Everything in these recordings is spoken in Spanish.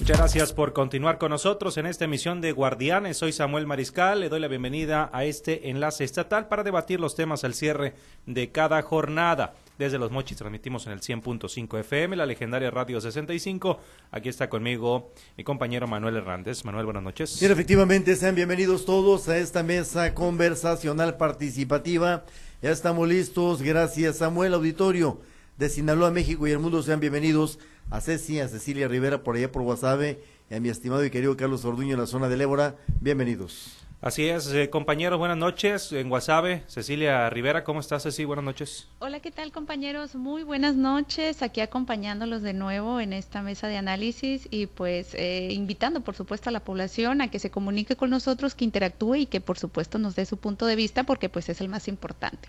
Muchas gracias por continuar con nosotros en esta emisión de Guardianes. Soy Samuel Mariscal. Le doy la bienvenida a este enlace estatal para debatir los temas al cierre de cada jornada. Desde Los Mochis transmitimos en el 100.5 FM, la legendaria Radio 65. Aquí está conmigo mi compañero Manuel Hernández. Manuel, buenas noches. Bien, efectivamente, sean bienvenidos todos a esta mesa conversacional participativa. Ya estamos listos. Gracias, Samuel Auditorio de Sinaloa, México y el mundo. Sean bienvenidos a Ceci, a Cecilia Rivera por allá por Guasave y a mi estimado y querido Carlos Orduño en la zona del Ébora. Bienvenidos. Así es, eh, compañeros, buenas noches. En Guasave, Cecilia Rivera, ¿cómo estás, Ceci? Buenas noches. Hola, ¿qué tal, compañeros? Muy buenas noches. Aquí acompañándolos de nuevo en esta mesa de análisis y pues eh, invitando, por supuesto, a la población a que se comunique con nosotros, que interactúe y que, por supuesto, nos dé su punto de vista porque pues es el más importante.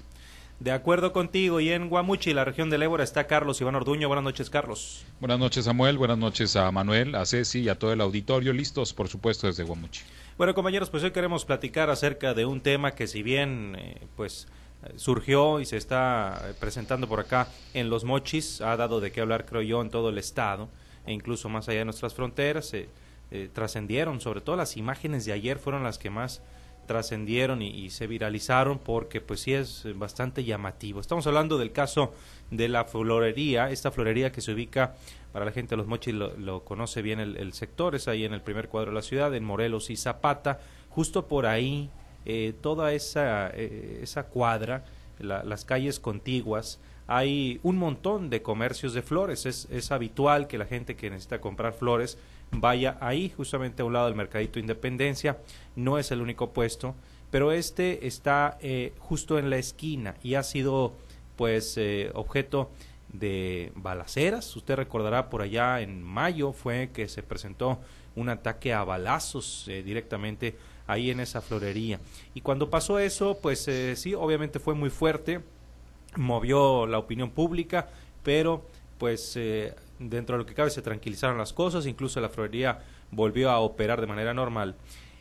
De acuerdo contigo, y en Guamuchi, la región del Ébora, está Carlos Iván Orduño. Buenas noches, Carlos. Buenas noches, Samuel. Buenas noches a Manuel, a Ceci y a todo el auditorio. Listos, por supuesto, desde Guamuchi. Bueno, compañeros, pues hoy queremos platicar acerca de un tema que si bien, eh, pues surgió y se está eh, presentando por acá en Los Mochis, ha dado de qué hablar, creo yo, en todo el estado e incluso más allá de nuestras fronteras. Eh, trascendieron, sobre todo las imágenes de ayer fueron las que más trascendieron y, se viralizaron porque pues sí es bastante llamativo. Estamos hablando del caso de la florería, esta florería que se ubica, para la gente de los mochis lo, conoce bien el, sector, es ahí en el primer cuadro de la ciudad, en Morelos y Zapata, justo por ahí, eh, toda esa, eh, esa cuadra, las calles contiguas, hay un montón de comercios de flores, es, es habitual que la gente que necesita comprar flores vaya ahí, justamente a un lado del Mercadito Independencia. No es el único puesto, pero este está eh, justo en la esquina y ha sido pues eh, objeto de balaceras. Usted recordará por allá en mayo fue que se presentó un ataque a balazos eh, directamente ahí en esa florería. Y cuando pasó eso, pues sí, obviamente fue muy fuerte, movió la opinión pública, pero pues dentro de lo que cabe se tranquilizaron las cosas, incluso la florería volvió a operar de manera normal.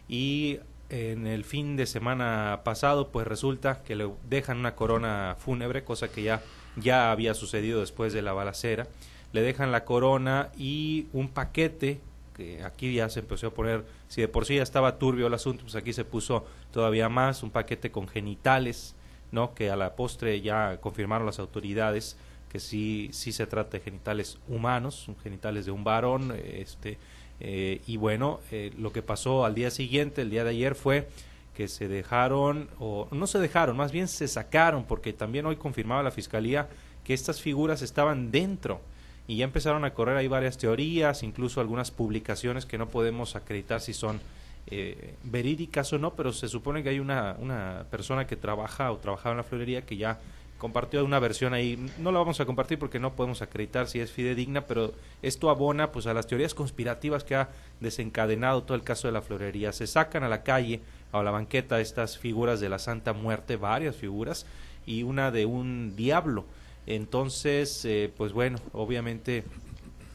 Y en el fin de semana pasado pues resulta que le dejan una corona fúnebre, cosa que ya, ya había sucedido después de la balacera, le dejan la corona y un paquete que aquí ya se empezó a poner, si de por sí ya estaba turbio el asunto, pues aquí se puso todavía más, un paquete con genitales, ¿no? que a la postre ya confirmaron las autoridades que sí, sí se trata de genitales humanos, genitales de un varón, este, eh, y bueno, eh, lo que pasó al día siguiente, el día de ayer, fue que se dejaron, o no se dejaron, más bien se sacaron, porque también hoy confirmaba la Fiscalía que estas figuras estaban dentro y ya empezaron a correr ahí varias teorías, incluso algunas publicaciones que no podemos acreditar si son eh, verídicas o no, pero se supone que hay una, una persona que trabaja o trabajaba en la florería que ya compartió una versión ahí, no la vamos a compartir porque no podemos acreditar si es fidedigna, pero esto abona pues a las teorías conspirativas que ha desencadenado todo el caso de la florería. Se sacan a la calle, a la banqueta estas figuras de la Santa Muerte, varias figuras, y una de un diablo. Entonces, eh, pues bueno, obviamente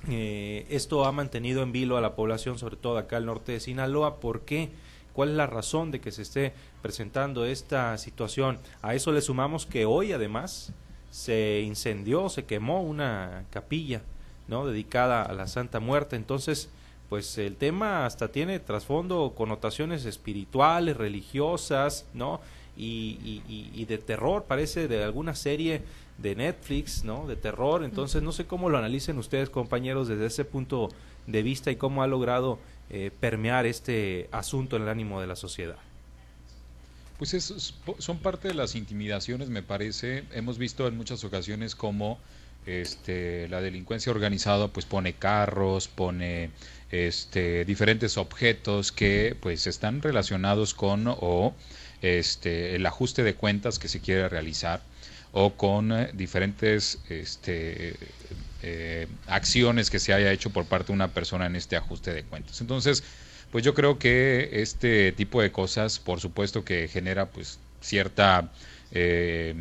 eh, esto ha mantenido en vilo a la población, sobre todo acá al norte de Sinaloa. ¿Por qué? ¿Cuál es la razón de que se esté presentando esta situación? A eso le sumamos que hoy además se incendió, se quemó una capilla, ¿no? dedicada a la Santa Muerte. Entonces, pues el tema hasta tiene trasfondo connotaciones espirituales, religiosas, ¿no? Y, y, de terror, parece de alguna serie de Netflix, ¿no? De terror. Entonces, no sé cómo lo analicen ustedes, compañeros, desde ese punto de vista y cómo ha logrado eh, permear este asunto en el ánimo de la sociedad? Pues es, son parte de las intimidaciones, me parece. Hemos visto en muchas ocasiones cómo este, la delincuencia organizada pues pone carros, pone este, diferentes objetos que pues están relacionados con o este, el ajuste de cuentas que se quiere realizar o con eh, diferentes este, eh, acciones que se haya hecho por parte de una persona en este ajuste de cuentas. Entonces, pues yo creo que este tipo de cosas, por supuesto que genera pues cierta eh,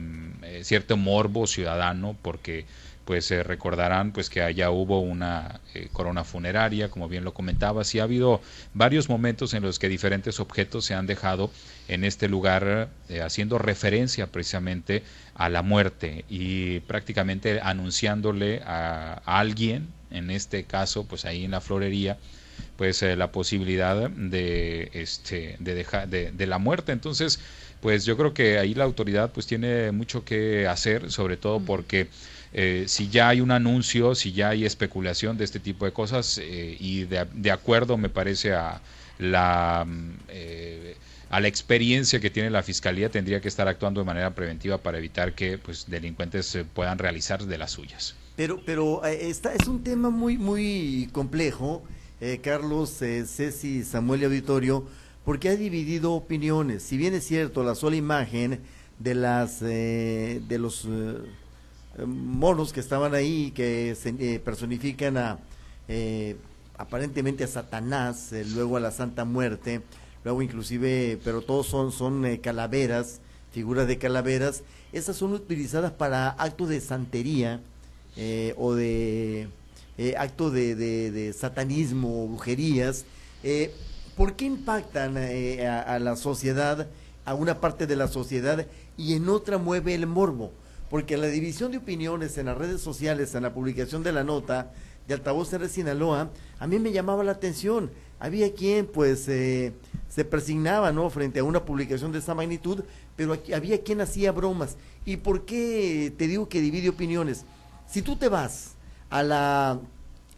cierto morbo ciudadano, porque pues eh, recordarán pues que allá hubo una eh, corona funeraria, como bien lo comentaba, sí ha habido varios momentos en los que diferentes objetos se han dejado en este lugar eh, haciendo referencia precisamente a la muerte y prácticamente anunciándole a, alguien, en este caso pues ahí en la florería, pues la posibilidad de este de dejar de, de la muerte. Entonces pues yo creo que ahí la autoridad pues tiene mucho que hacer sobre todo porque eh, si ya hay un anuncio, si ya hay especulación de este tipo de cosas eh, y de, acuerdo me parece a la, mm, eh, a la experiencia que tiene la Fiscalía, tendría que estar actuando de manera preventiva para evitar que pues, delincuentes puedan realizar de las suyas. Pero, pero esta es un tema muy, muy complejo, Carlos, Ceci, Samuel y Auditorio, porque ha dividido opiniones. Si bien es cierto, la sola imagen de las de los monos que estaban ahí, que se, eh, personifican a eh, aparentemente a Satanás, eh, luego a la Santa Muerte, luego inclusive, pero todos son, son calaveras, figuras de calaveras, esas son utilizadas para actos de santería o de actos de, de, satanismo o brujerías. ¿Por qué impactan a la sociedad, a una parte de la sociedad, y en otra mueve el morbo? Porque la división de opiniones en las redes sociales, en la publicación de la nota de Altavoz de Sinaloa, a mí me llamaba la atención. Había quien, pues, eh, se persignaba, ¿no?, frente a una publicación de esa magnitud, pero aquí, había quien hacía bromas. ¿Y por qué te digo que divide opiniones? Si tú te vas a la,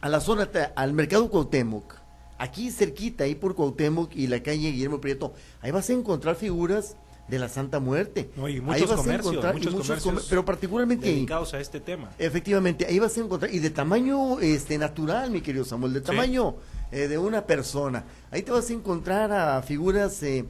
a la zona, al mercado Cuauhtémoc, aquí cerquita, ahí por Cuauhtémoc y la calle Guillermo Prieto, ahí vas a encontrar figuras de la Santa Muerte. y muchos comercios, pero particularmente dedicados a este tema. Efectivamente, ahí vas a encontrar y de tamaño este natural, mi querido Samuel, de tamaño eh, de una persona. Ahí te vas a encontrar a figuras eh,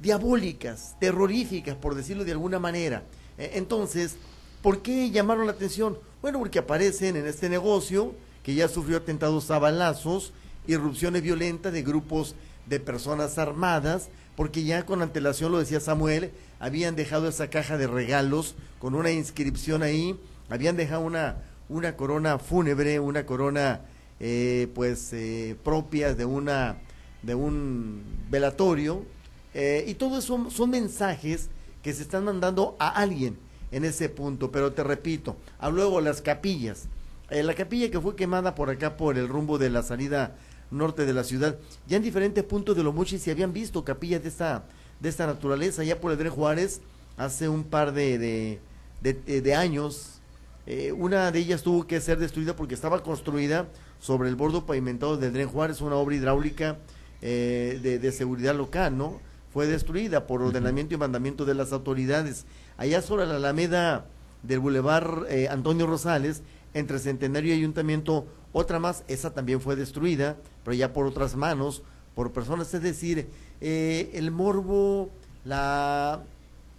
diabólicas, terroríficas, por decirlo de alguna manera. Eh, entonces, ¿por qué llamaron la atención? Bueno, porque aparecen en este negocio que ya sufrió atentados a balazos, irrupciones violentas de grupos de personas armadas, porque ya con antelación, lo decía Samuel, habían dejado esa caja de regalos con una inscripción ahí, habían dejado una, una corona fúnebre, una corona eh, pues eh, propia de una de un velatorio eh, y todo eso son mensajes que se están mandando a alguien en ese punto, pero te repito, a luego las capillas, la capilla que fue quemada por acá por el rumbo de la salida norte de la ciudad. Ya en diferentes puntos de los mochis se habían visto capillas de esta, de esta naturaleza, ya por el Dren Juárez, hace un par de, de, de, años. Eh, una de ellas tuvo que ser destruida porque estaba construida sobre el bordo pavimentado del Dren Juárez, una obra hidráulica eh, de, seguridad local, ¿no? Fue destruida por ordenamiento y mandamiento de las autoridades. Allá sobre la alameda del Boulevard eh, Antonio Rosales, entre Centenario y Ayuntamiento, otra más, esa también fue destruida, pero ya por otras manos, por personas, es decir, eh, el morbo, la,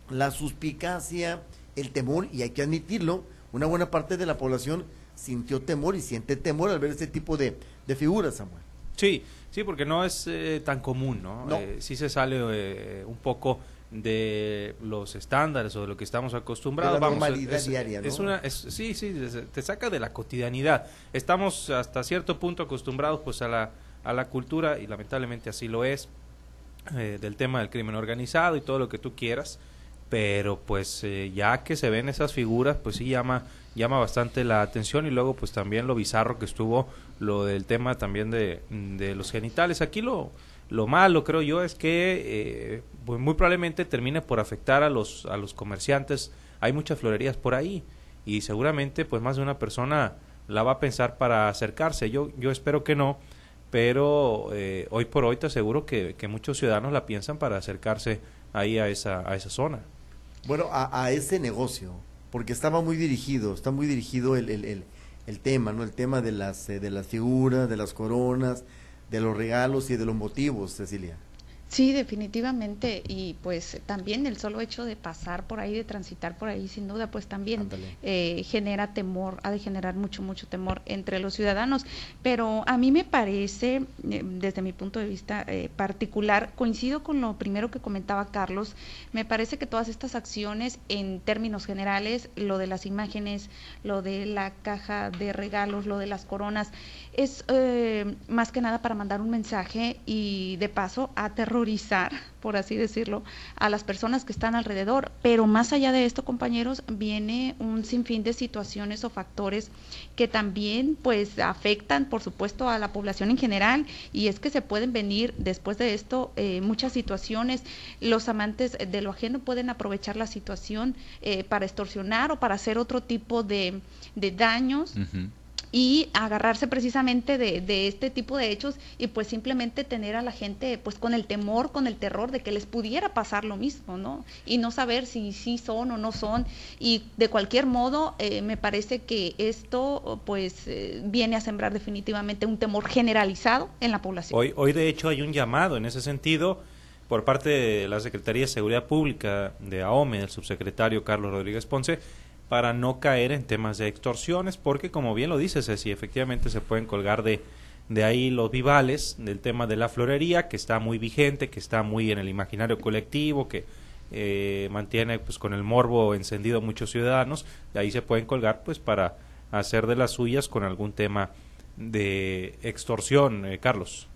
la suspicacia, el temor, y hay que admitirlo, una buena parte de la población sintió temor y siente temor al ver este tipo de, de figuras, Samuel. Sí, sí, porque no es eh, tan común, ¿no? no. Eh, sí se sale un poco de los estándares o de lo que estamos acostumbrados. De la normalidad diaria, es una, sí, sí, te saca de la cotidianidad. Estamos hasta cierto punto acostumbrados pues a la, a la cultura y lamentablemente así lo es eh, del tema del crimen organizado y todo lo que tú quieras, pero pues eh, ya que se ven esas figuras pues sí llama llama bastante la atención y luego pues también lo bizarro que estuvo lo del tema también de, de los genitales. Aquí lo lo malo, creo yo, es que eh, pues muy probablemente termine por afectar a los, a los comerciantes. Hay muchas florerías por ahí y seguramente pues más de una persona la va a pensar para acercarse. Yo, yo espero que no, pero eh, hoy por hoy te aseguro que, que, muchos ciudadanos la piensan para acercarse ahí a esa, a esa zona. Bueno, a, a ese negocio, porque estaba muy dirigido, está muy dirigido el, el, el, el tema, ¿no? El tema de las, eh, de las figuras, de las coronas, de los regalos y de los motivos, Cecilia. Sí, definitivamente. Y pues también el solo hecho de pasar por ahí, de transitar por ahí, sin duda, pues también eh, genera temor, ha de generar mucho, mucho temor entre los ciudadanos. Pero a mí me parece, eh, desde mi punto de vista eh, particular, coincido con lo primero que comentaba Carlos, me parece que todas estas acciones, en términos generales, lo de las imágenes, lo de la caja de regalos, lo de las coronas, es más que nada para mandar un mensaje y de paso aterrorizar por así decirlo, a las personas que están alrededor. Pero más allá de esto, compañeros, viene un sinfín de situaciones o factores que también pues afectan, por supuesto, a la población en general y es que se pueden venir después de esto eh, muchas situaciones. Los amantes de lo ajeno pueden aprovechar la situación eh, para extorsionar o para hacer otro tipo de, daños y agarrarse precisamente de, este tipo de hechos y pues simplemente tener a la gente pues con el temor, con el terror de que les pudiera pasar lo mismo, ¿no? Y no saber si sí son o no son y de cualquier modo eh, me parece que esto pues eh, viene a sembrar definitivamente un temor generalizado en la población. Hoy, hoy de hecho hay un llamado en ese sentido por parte de la Secretaría de Seguridad Pública de AOME, del subsecretario Carlos Rodríguez Ponce, para no caer en temas de extorsiones, porque como bien lo dice Ceci, efectivamente se pueden colgar de, de ahí los vivales del tema de la florería, que está muy vigente, que está muy en el imaginario colectivo, que eh, mantiene pues con el morbo encendido a muchos ciudadanos, de ahí se pueden colgar pues para hacer de las suyas con algún tema de extorsión, eh, Carlos.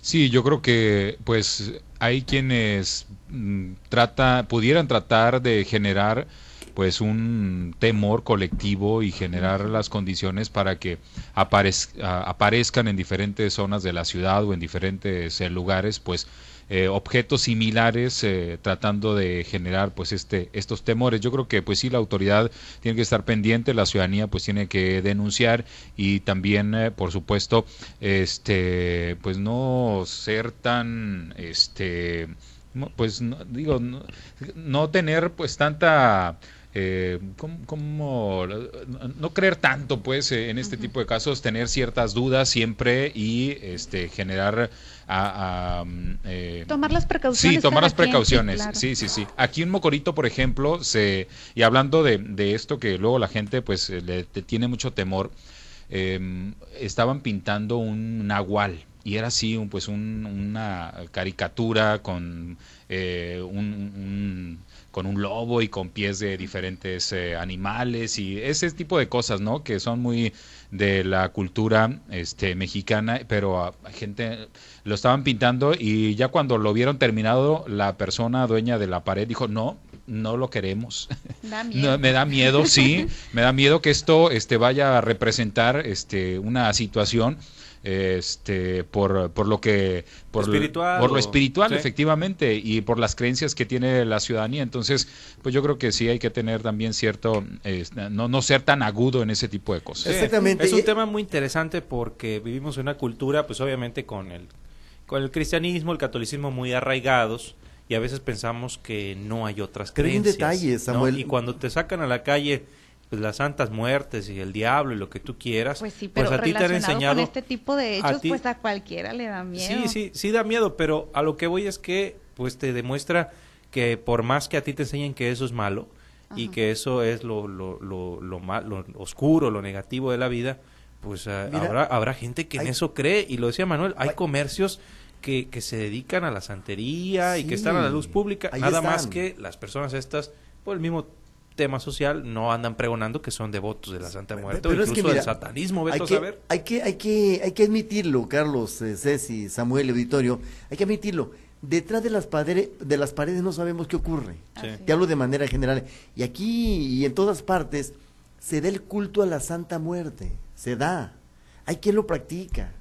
Sí, yo creo que pues hay quienes mm, trata, pudieran tratar de generar pues un temor colectivo y generar las condiciones para que aparezcan en diferentes zonas de la ciudad o en diferentes eh, lugares pues eh, objetos similares eh, tratando de generar pues este estos temores. Yo creo que pues sí la autoridad tiene que estar pendiente la ciudadanía pues tiene que denunciar y también por supuesto este pues no ser tan este pues no, digo no tener pues tanta eh, ¿cómo, no creer tanto pues eh, en este tipo de casos, tener ciertas dudas siempre y este generar a, eh, tomar las precauciones. Sí, tomar las precauciones. sí, sí, sí, Aquí en Mocorito, por ejemplo, se y hablando de, de esto que luego la gente pues le, tiene mucho temor, em, estaban pintando un nahual y era así un, pues una caricatura con eh, un con un lobo y con pies de diferentes eh, animales y ese tipo de cosas, ¿no? Que son muy de la cultura este, mexicana, pero a, gente lo estaban pintando y ya cuando lo vieron terminado, la persona dueña de la pared dijo, no, no lo queremos. me da miedo, sí, me da miedo que esto este, vaya a representar este, una situación este por, por lo que por, por lo espiritual efectivamente y por las creencias que tiene la ciudadanía. Entonces pues yo creo que sí hay que tener también cierto no no ser tan agudo en ese tipo de cosas. Exactamente. Es un tema muy interesante porque vivimos en una cultura pues obviamente con el con el cristianismo el catolicismo muy arraigados y a veces pensamos que no hay otras creencias. detalles, Samuel. Y cuando te sacan a la calle pues las santas muertes y el diablo y lo que tú quieras, pues, sí, pero pues a ti te han enseñado con este tipo de hechos, pues a cualquiera le da miedo. Sí, sí, sí da miedo, pero a lo que voy es que pues te demuestra que por más que a ti te enseñen que eso es malo y que eso es lo lo lo lo, lo oscuro, lo negativo de la vida, pues ah, habrá habrá gente que en eso cree y lo decía Manuel, hay comercios que, que se dedican a la santería y que están a la luz pública, nada más que las personas estas por el mismo tema social no andan pregonando que son devotos de la Santa Muerte pero o incluso del satanismo, hay que, saber. Hay que, hay que, hay que admitirlo, Carlos, eh, Ceci, Samuel, Auditorio, hay que admitirlo. Detrás de las, paredes, de las paredes no sabemos qué ocurre. Te hablo de manera general. Y aquí y en todas partes se da el culto a la Santa Muerte. Se da. Hay quien lo practica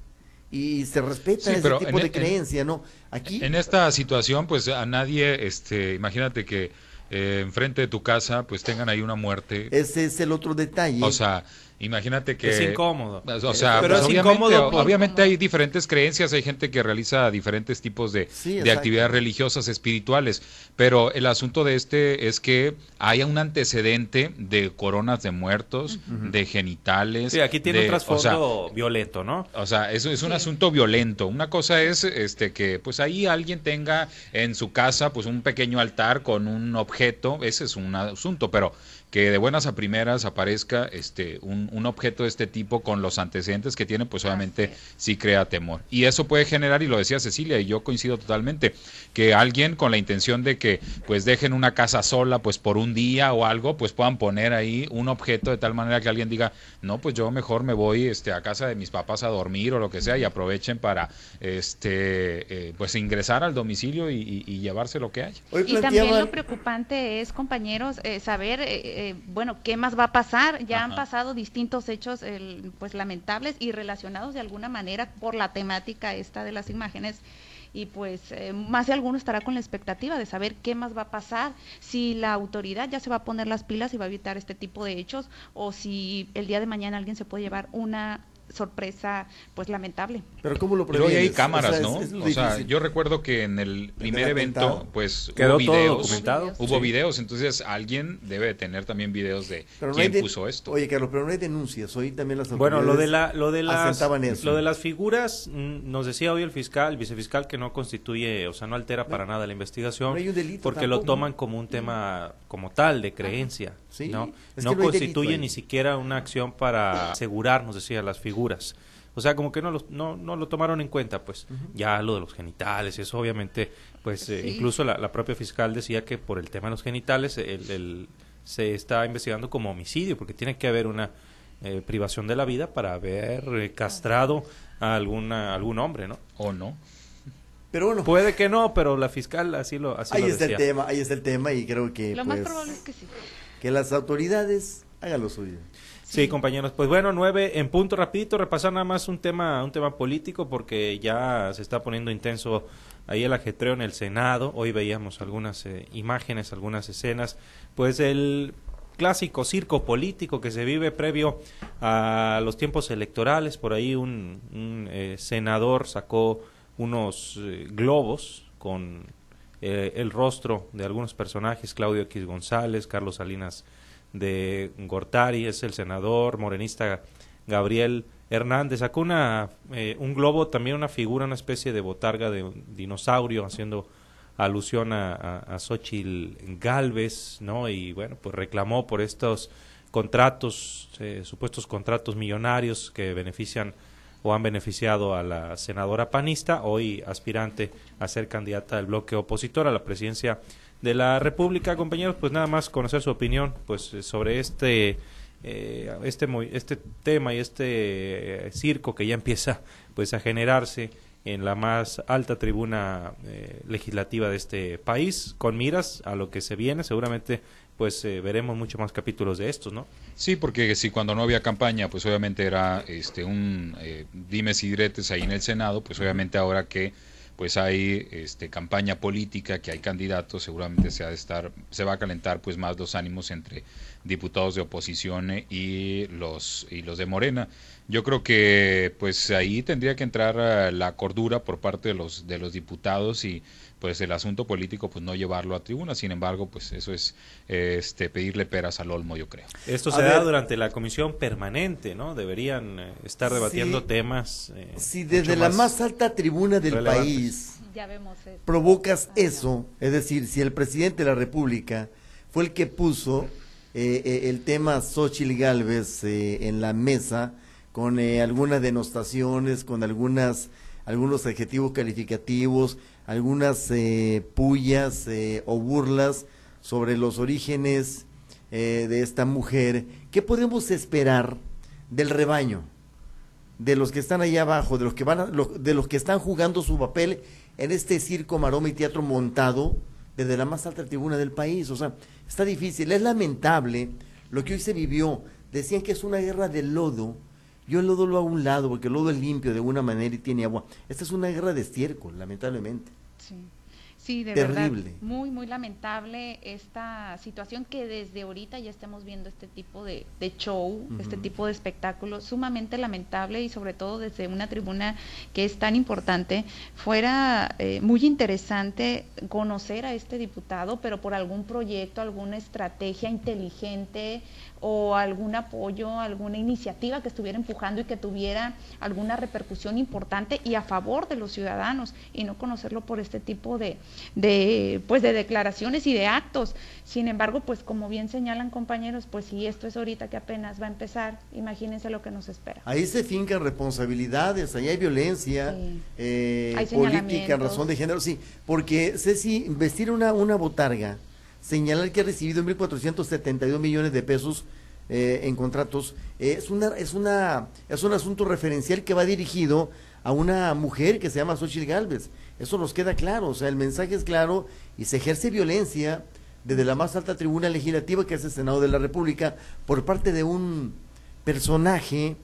y se respeta ese tipo de e, creencia, ¿no? Aquí en esta situación, pues a nadie, este, imagínate que eh, enfrente de tu casa, pues tengan ahí una muerte. Ese es el otro detalle. O sea, Imagínate que... Es incómodo. O sea, pero pues, es obviamente, incómodo. por- obviamente hay diferentes creencias, hay gente que realiza diferentes tipos de, Sí, de actividades religiosas, espirituales, pero el asunto de este es que haya un antecedente de coronas de muertos, de genitales. Sí, aquí tiene de- un o sea, trasfondo violento, ¿no? o sea, eso es un Sí. asunto violento. Una cosa es este que pues ahí alguien tenga en su casa pues un pequeño altar con un objeto, ese es un asunto, pero que de buenas a primeras aparezca este un, un objeto de este tipo con los antecedentes que tiene, pues obviamente sí crea temor. Y eso puede generar, y lo decía Cecilia, y yo coincido totalmente, que alguien con la intención de que pues dejen una casa sola pues por un día o algo, pues puedan poner ahí un objeto de tal manera que alguien diga, no, pues yo mejor me voy este a casa de mis papás a dormir o lo que sea y aprovechen para este eh, pues ingresar al domicilio y, y- y llevarse lo que haya. Hoy Y también lo preocupante es, compañeros, eh, saber, eh, eh, bueno, qué más va a pasar. Ya han pasado distintos hechos, el, pues lamentables y relacionados de alguna manera por la temática esta de las imágenes. Y pues eh, más de alguno estará con la expectativa de saber qué más va a pasar, si la autoridad ya se va a poner las pilas y va a evitar este tipo de hechos, o si el día de mañana alguien se puede llevar una sorpresa pues lamentable. Pero ¿cómo lo Pero hoy hay previenes? cámaras, O sea, ¿no? es- es lo o sea, difícil. yo recuerdo que en el primer evento, pues Quedó hubo todo videos. documentado. Hubo Sí. videos, entonces alguien debe de tener también videos de Pero no hay quién de- puso esto. Oye, Carlos, pero no hay denuncias. Hoy también las Bueno, lo de la, lo de las, lo de las figuras, mm, nos decía hoy el fiscal, el vicefiscal, que no constituye, o sea, no altera para nada la investigación, no hay un delito porque lo toman como un tema como tal de creencia, Sí, ¿no? es no delito constituye ni siquiera una acción para asegurar, nos decía, las figuras. O sea, como que no, los- no, no lo tomaron en cuenta, pues. Ya lo de los genitales, eso obviamente, pues eh, Sí. incluso la, la propia fiscal decía que por el tema de los genitales el- el- se está investigando como homicidio, porque tiene que haber una eh, privación de la vida para haber eh, castrado a alguna, algún hombre, ¿no? ¿O no? Pero bueno, Puede que no, pero la fiscal así lo, así ahí lo está el tema, ahí está el tema y creo que Lo pues, más probable es que sí. Que las autoridades hagan lo suyo. Sí, compañeros. Pues bueno, nueve en punto rapidito, repasar nada más un tema, un tema político porque ya se está poniendo intenso ahí el ajetreo en el Senado. Hoy veíamos algunas eh, imágenes, algunas escenas. Pues el clásico circo político que se vive previo a los tiempos electorales. Por ahí un, un, eh, senador sacó unos eh, globos con eh, el rostro de algunos personajes, Claudio X González, Carlos Salinas de Gortari, es el senador morenista Gabriel Hernández. Sacó una, eh, un globo, también una figura, una especie de botarga de un dinosaurio, haciendo alusión a, a, a Xochitl Galvez, ¿no? Y bueno, pues reclamó por estos contratos, eh, supuestos contratos millonarios que benefician o han beneficiado a la senadora panista, hoy aspirante a ser candidata del bloque opositor a la presidencia de la República. Compañeros, pues nada más conocer su opinión pues eh, sobre este eh, este este tema y este eh, circo que ya empieza pues a generarse en la más alta tribuna eh, legislativa de este país con miras a lo que se viene seguramente pues eh, veremos mucho más capítulos de estos no Sí, porque si cuando no había campaña, pues obviamente era este un eh, dimes y diretes ahí en el Senado, pues obviamente ahora que pues hay este campaña política, que hay candidatos, seguramente se ha de estar, se va a calentar pues más los ánimos entre diputados de oposición y los y los de Morena. Yo creo que pues ahí tendría que entrar eh, la cordura por parte de los de los diputados y pues el asunto político pues no llevarlo a tribuna. Sin embargo, pues eso es este pedirle peras al olmo, yo creo. Esto A se da ver. durante la comisión permanente, ¿no? Deberían eh, estar debatiendo Sí. temas. eh, Si desde la más alta tribuna del país Ya vemos eso. provocas eso, es decir, si el presidente de la República fue el que puso eh, eh, el tema Xochitl Galvez eh, en la mesa con eh, algunas denostaciones, con algunas algunos adjetivos calificativos, algunas eh, pullas eh, o burlas sobre los orígenes eh, de esta mujer. ¿Qué podemos esperar del rebaño? de los que están allá abajo, de los que van a- lo- de los que están jugando su papel en este circo, maroma y teatro montado desde la más alta tribuna del país. O sea, está difícil, es lamentable lo que hoy se vivió. Decían que es una guerra de lodo. Yo el lodo lo hago a un lado porque el lodo es limpio de alguna manera y tiene agua. Esta es una guerra de estiércol, lamentablemente. Sí. Sí, de Terrible. verdad. Muy, muy lamentable esta situación que desde ahorita ya estemos viendo este tipo de, de show, este tipo de espectáculo, sumamente lamentable y sobre todo desde una tribuna que es tan importante. Fuera eh, muy interesante conocer a este diputado, pero por algún proyecto, alguna estrategia inteligente o algún apoyo, alguna iniciativa que estuviera empujando y que tuviera alguna repercusión importante y a favor de los ciudadanos y no conocerlo por este tipo de, de pues de declaraciones y de actos. Sin embargo, pues como bien señalan compañeros, pues si esto es ahorita que apenas va a empezar, imagínense lo que nos espera. Ahí se fincan responsabilidades, ahí hay violencia Sí. eh, Hay política razón de género, sí, porque Ceci, vestir una, una botarga, señalar que ha recibido 1.472 millones de pesos eh, en contratos, es, una, es, una, es un asunto referencial que va dirigido a una mujer que se llama Xochitl Galvez. Eso nos queda claro, o sea, el mensaje es claro y se ejerce violencia desde la más alta tribuna legislativa que es el Senado de la República por parte de un personaje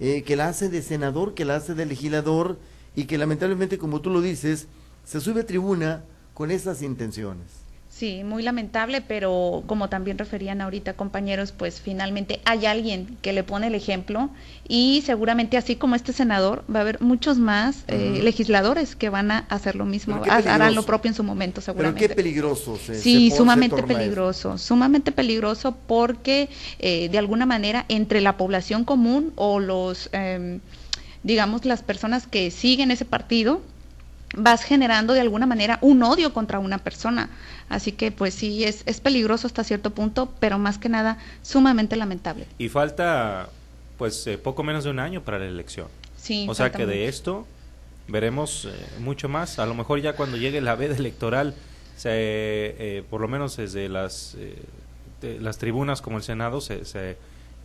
eh, que la hace de senador, que la hace de legislador y que lamentablemente, como tú lo dices, se sube a tribuna con esas intenciones. Sí, muy lamentable, pero como también referían ahorita compañeros, pues finalmente hay alguien que le pone el ejemplo y seguramente así como este senador va a haber muchos más eh, legisladores que van a hacer lo mismo, Pero harán lo propio en su momento Pero seguramente. qué peligroso. Se, Sí, se pon- se sumamente peligroso, sumamente peligroso porque eh, de alguna manera entre la población común o los, em, digamos, las personas que siguen ese partido, vas generando de alguna manera un odio contra una persona. Así que pues sí, es, es peligroso hasta cierto punto, pero más que nada sumamente lamentable. Y falta, pues, eh, poco menos de un año para la elección. Sí, o sea que de esto veremos eh, mucho más. A lo mejor ya cuando llegue la veda electoral, se, eh, por lo menos desde las, eh, de las tribunas como el Senado se, se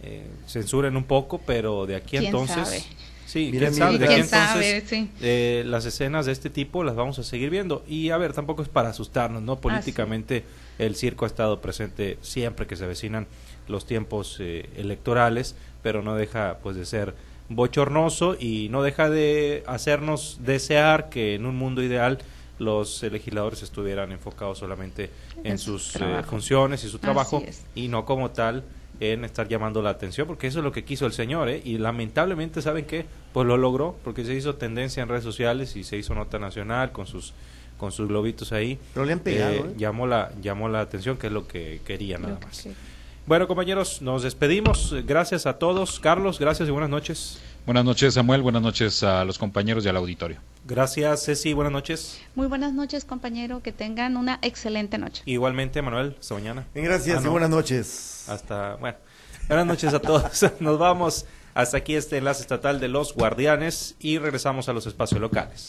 eh, censuren un poco, pero de aquí a ¿Quién entonces... sabe? Sí, Mira, quién mira, sabe, de ¿Quién aquí sabe? entonces Sí. eh, las escenas de este tipo las vamos a seguir viendo. Y a ver, tampoco es para asustarnos, ¿no? Políticamente el circo ha estado presente siempre que se avecinan los tiempos eh, electorales, pero no deja pues de ser bochornoso y no deja de hacernos desear que en un mundo ideal los eh, legisladores estuvieran enfocados solamente en En su sus eh, funciones y su trabajo y no como tal en estar llamando la atención, porque eso es lo que quiso el señor, ¿eh? Y lamentablemente, ¿saben qué? Pues lo logró, porque se hizo tendencia en redes sociales y se hizo nota nacional con sus con sus globitos ahí. Pero le han pegado, Eh, ¿eh? llamó la llamó la atención, que es lo que quería nada Lo más. sí. Bueno, compañeros, nos despedimos. Gracias a todos. Carlos, gracias y buenas noches. Buenas noches, Samuel. Buenas noches a los compañeros y al auditorio. Gracias, Ceci. Buenas noches. Muy buenas noches, compañero, que tengan una excelente noche. Igualmente, Manuel. Hasta mañana. Gracias Ah, y buenas noches. Hasta, bueno, buenas noches a todos. Nos vamos hasta aquí este enlace estatal de los guardianes y regresamos a los espacios locales.